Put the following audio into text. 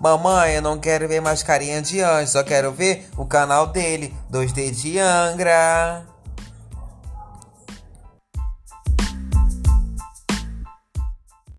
Mamãe, eu não quero ver mais carinha de anjo, só quero ver o canal dele, 2D de Angra.